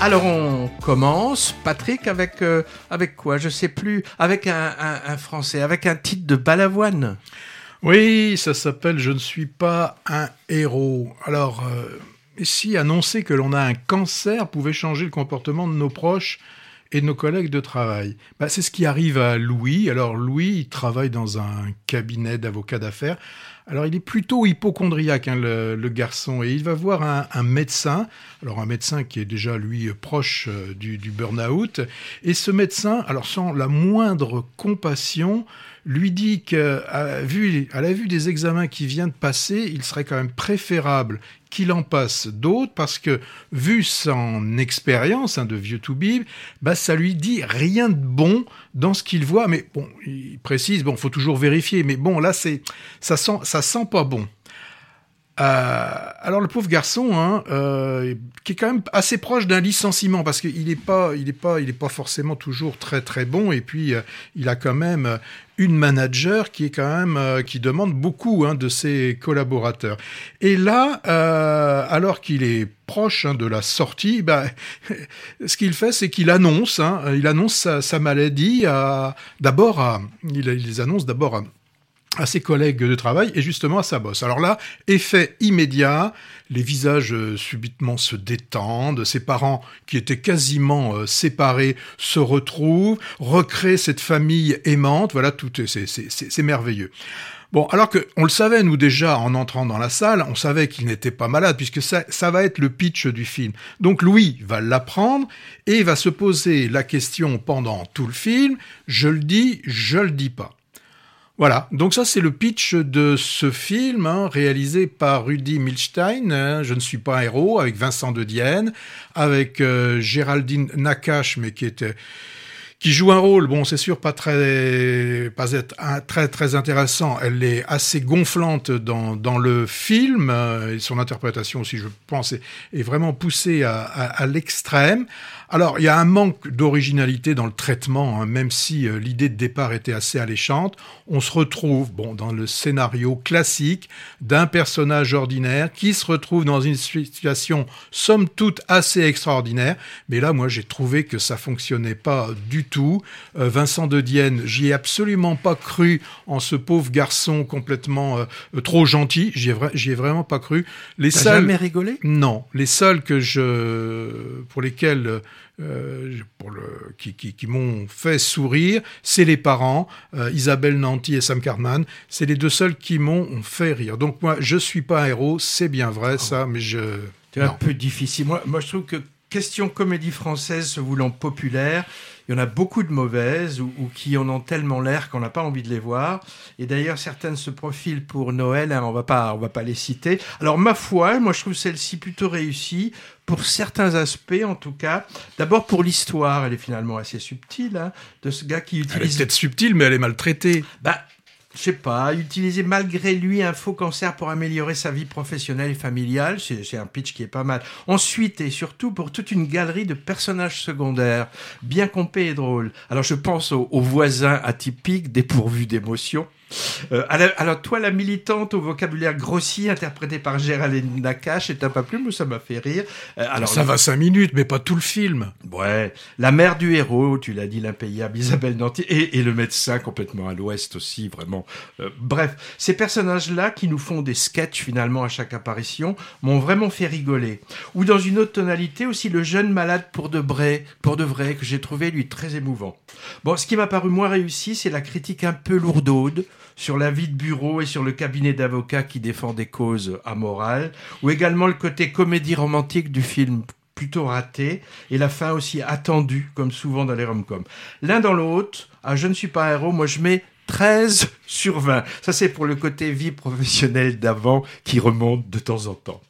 Alors on commence, Patrick, avec euh, avec quoi? Je sais plus. Avec un, français, avec un titre de Balavoine. Oui, ça s'appelle Je ne suis pas un héros. Alors, euh, ici, annoncer que l'on a un cancer pouvait changer le comportement de nos proches et nos collègues de travail. Bah, c'est ce qui arrive à Louis. Alors Louis, il travaille dans un cabinet d'avocats d'affaires. Alors il est plutôt hypochondriaque, hein, le, garçon, et il va voir un, médecin. Alors un médecin qui est déjà lui proche euh, du, burn-out. Et ce médecin, alors sans la moindre compassion, lui dit qu'à à la vue des examens qui vient de passer, il serait quand même préférable qu'il en passe d'autres parce que, vu son expérience hein, de vieux to be, bah, ça lui dit rien de bon dans ce qu'il voit. Mais bon, il précise, bon, faut toujours vérifier. Mais bon, là, c'est, ça sent, ça sent pas bon. Euh, alors le pauvre garçon, hein, euh, qui est quand même assez proche d'un licenciement parce qu'il n'est pas, il est pas, il est pas forcément toujours très très bon et puis euh, il a quand même une manager qui est quand même qui demande beaucoup hein, de ses collaborateurs. Et là, alors qu'il est proche hein, de la sortie, bah, ce qu'il fait, c'est qu'il annonce, hein, il annonce sa, maladie d'abord il les annonce d'abord à à ses collègues de travail et justement à sa bosse. Alors là, effet immédiat, les visages euh, subitement se détendent, ses parents qui étaient quasiment euh, séparés se retrouvent, recréent cette famille aimante, voilà, tout c'est merveilleux. Bon, alors que on le savait nous déjà en entrant dans la salle, on savait qu'il n'était pas malade puisque ça, ça va être le pitch du film. Donc Louis va l'apprendre et va se poser la question pendant tout le film, je le dis, je le dis pas. Voilà, donc ça c'est le pitch de ce film hein, réalisé par Rudy Milstein, hein, Je ne suis pas un héros, avec Vincent de Dienne, avec euh, Géraldine Nakache, mais qui était qui joue un rôle, bon, c'est sûr, pas très, pas être très très intéressant. Elle est assez gonflante dans, dans le film euh, et son interprétation aussi, je pense, est, vraiment poussée à l'extrême. Alors, il y a un manque d'originalité dans le traitement, hein, même si euh, l'idée de départ était assez alléchante. On se retrouve, bon, dans le scénario classique d'un personnage ordinaire qui se retrouve dans une situation somme toute assez extraordinaire. Mais là, moi, j'ai trouvé que ça fonctionnait pas du tout. Euh, Vincent de Dienne, j'y ai absolument pas cru en ce pauvre garçon complètement euh, trop gentil. J'y ai, ai, vraiment pas cru. Les seuls... jamais rigolé? Non, les seuls que je, pour lesquels euh, pour le, qui, qui, qui m'ont fait sourire, c'est les parents, euh, Isabelle Nanty et Sam Cartman. C'est les deux seuls qui m'ont fait rire. Donc moi, je suis pas un héros, c'est bien vrai oh. ça, mais je... C'est un peu difficile. Moi, moi, je trouve que question comédie française se voulant populaire, il y en a beaucoup de mauvaises ou, ou qui en ont tellement l'air qu'on n'a pas envie de les voir. Et d'ailleurs, certaines se profilent pour Noël. Hein, on va pas, on va pas les citer. Alors ma foi, moi je trouve celle-ci plutôt réussie pour certains aspects, en tout cas. D'abord pour l'histoire, elle est finalement assez subtile hein, de ce gars qui utilise. Elle est peut-être subtile, mais elle est maltraitée. Bah je sais pas, utiliser malgré lui un faux cancer pour améliorer sa vie professionnelle et familiale, c'est un pitch qui est pas mal. Ensuite, et surtout pour toute une galerie de personnages secondaires, bien compés et drôles. Alors je pense aux, aux voisins atypiques, dépourvus d'émotions, euh, alors, toi, la militante au vocabulaire grossier, interprétée par Géraldine Nakache, est un pas plus, ça m'a fait rire. Euh, alors, ça va cinq minutes, mais pas tout le film. Ouais. La mère du héros, tu l'as dit, l'impayable Isabelle Nanty, et, et, le médecin complètement à l'ouest aussi, vraiment. Euh, bref, ces personnages-là qui nous font des sketchs finalement à chaque apparition m'ont vraiment fait rigoler. Ou dans une autre tonalité aussi, le jeune malade pour de vrai, pour de vrai, que j'ai trouvé lui très émouvant. Bon, ce qui m'a paru moins réussi, c'est la critique un peu lourdaude sur la vie de bureau et sur le cabinet d'avocats qui défend des causes amorales, ou également le côté comédie romantique du film plutôt raté, et la fin aussi attendue, comme souvent dans les rom-coms. L'un dans l'autre, ah, je ne suis pas un héros, moi je mets 13 sur 20. Ça c'est pour le côté vie professionnelle d'avant qui remonte de temps en temps.